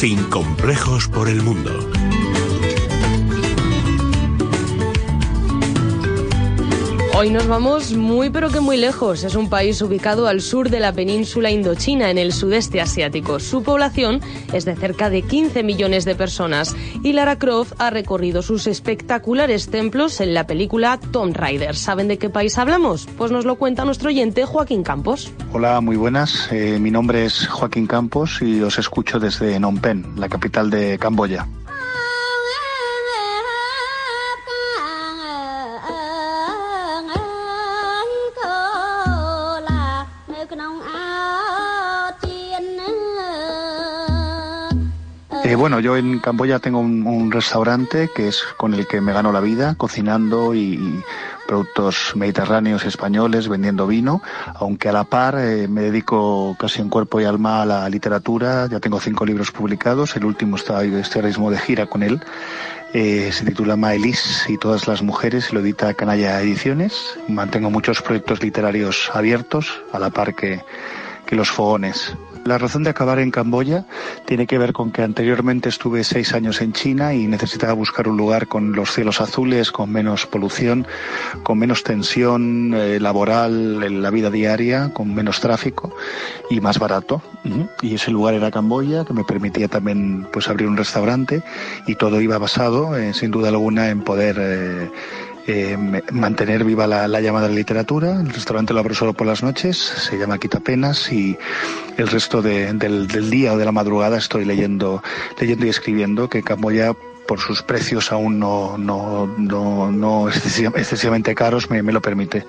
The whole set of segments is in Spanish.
Sin complejos por el mundo. Hoy nos vamos muy pero que muy lejos. Es un país ubicado al sur de la península indochina, en el sudeste asiático. Su población es de cerca de 15 millones de personas y Lara Croft ha recorrido sus espectaculares templos en la película Tomb Raider. ¿Saben de qué país hablamos? Pues nos lo cuenta nuestro oyente Joaquín Campos. Hola, muy buenas. Eh, mi nombre es Joaquín Campos y os escucho desde Phnom Penh, la capital de Camboya. Eh, bueno, yo en Camboya tengo un, restaurante que es con el que me gano la vida, cocinando y, productos mediterráneos españoles, vendiendo vino, aunque a la par eh, me dedico casi en cuerpo y alma a la literatura. Ya tengo cinco libros publicados, el último está este mismo de gira con él. Eh, se titula Maelis y todas las mujeres lo edita Canalla Ediciones. Mantengo muchos proyectos literarios abiertos, a la par que los fogones. La razón de acabar en Camboya tiene que ver con que anteriormente estuve seis años en China y necesitaba buscar un lugar con los cielos azules, con menos polución, con menos tensión eh, laboral en la vida diaria, con menos tráfico y más barato. Y ese lugar era Camboya, que me permitía también pues abrir un restaurante y todo iba basado, eh, sin duda alguna, en poder eh, eh, mantener viva la, llamada de la literatura. El restaurante lo abro solo por las noches, se llama Quitapenas y el resto del, día o de la madrugada estoy leyendo, leyendo y escribiendo que Camboya por sus precios aún no, no, no, no excesivamente caros me lo permite.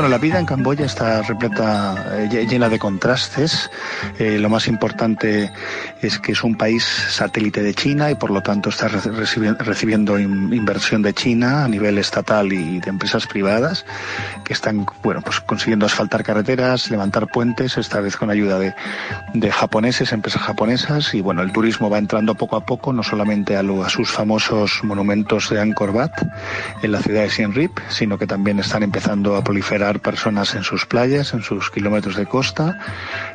Bueno, la vida en Camboya está repleta, eh, llena de contrastes. Eh, lo más importante es que es un país satélite de China y por lo tanto está recibiendo inversión de China a nivel estatal y de empresas privadas que están, bueno, pues consiguiendo asfaltar carreteras, levantar puentes, esta vez con ayuda de, de japoneses, empresas japonesas y bueno, el turismo va entrando poco a poco, no solamente a, a sus famosos monumentos de Angkor Wat en la ciudad de Siem Reap, sino que también están empezando a proliferar personas en sus playas, en sus kilómetros de costa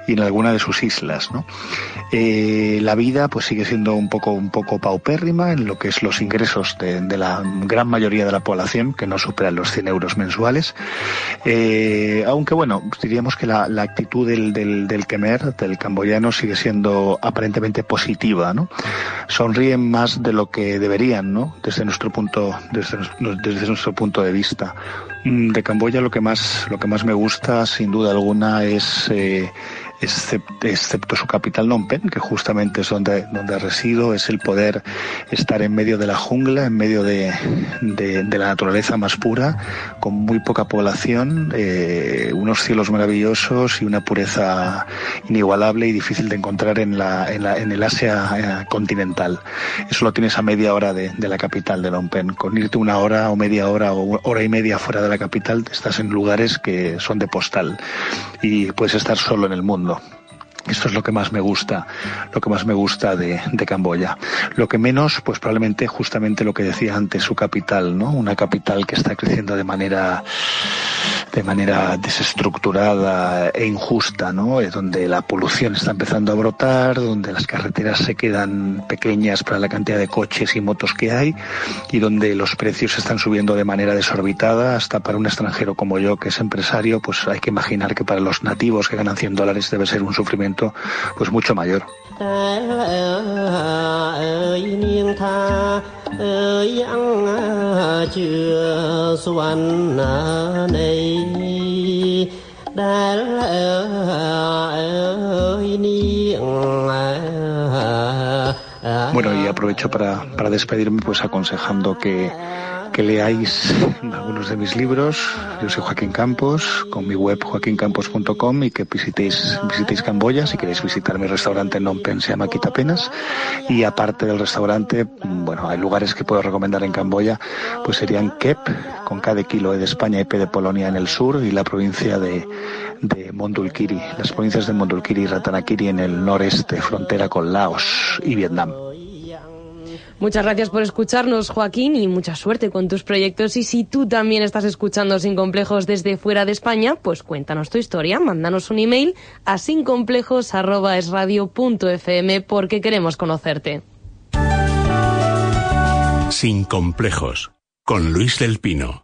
y en alguna de sus islas. Eh, la vida pues sigue siendo un poco, un poco paupérrima en lo que es los ingresos de, la gran mayoría de la población, que no superan los 100 euros mensuales. Eh, aunque bueno, diríamos que la, actitud del, del, del Khmer, del camboyano, sigue siendo aparentemente positiva. Sonríen más de lo que deberían, ¿no? desde nuestro punto, desde, desde nuestro punto de vista. Mm, de Camboya lo que más, lo que más me gusta, sin duda alguna, es eh, excepto, su capital Phnom Penh, que justamente es donde, donde resido, es el poder estar en medio de la jungla, en medio de, de, la naturaleza más pura, con muy poca población, eh, unos cielos maravillosos y una pureza inigualable y difícil de encontrar en, la, en, la, en el Asia eh, continental. Eso lo tienes a media hora de, de la capital de Phnom Penh. Con irte una hora o media hora o hora y media fuera de la capital, estás en lugares que son de postal y puedes estar solo en el mundo. Esto es lo que más me gusta, lo que más me gusta de, de, Camboya. Lo que menos, pues probablemente justamente lo que decía antes, su capital, ¿no? Una capital que está creciendo de manera de manera desestructurada e injusta, ¿no? Donde la polución está empezando a brotar, donde las carreteras se quedan pequeñas para la cantidad de coches y motos que hay y donde los precios están subiendo de manera desorbitada, hasta para un extranjero como yo que es empresario, pues hay que imaginar que para los nativos que ganan 100 dólares debe ser un sufrimiento pues mucho mayor. តែអើយនាងថាអើយអង្គជឿសវណ្ណានៃដែលអើយនាងអើ Bueno, y aprovecho para, para despedirme pues aconsejando que que leáis algunos de mis libros. Yo soy Joaquín Campos, con mi web joaquincampos.com y que visitéis, visitéis Camboya. Si queréis visitar mi restaurante en Phnom Penh, se llama Quitapenas. Y aparte del restaurante, bueno, hay lugares que puedo recomendar en Camboya, pues serían Kep, con K de kilo e de España y P de Polonia en el sur, y la provincia de, de Mondulkiri, las provincias de Mondulkiri y Ratanakiri en el noreste, frontera con Laos y Vietnam. Muchas gracias por escucharnos, Joaquín, y mucha suerte con tus proyectos. Y si tú también estás escuchando Sin Complejos desde fuera de España, pues cuéntanos tu historia, mándanos un email a sincomplejos.esradio.fm porque queremos conocerte. Sin Complejos, con Luis del Pino.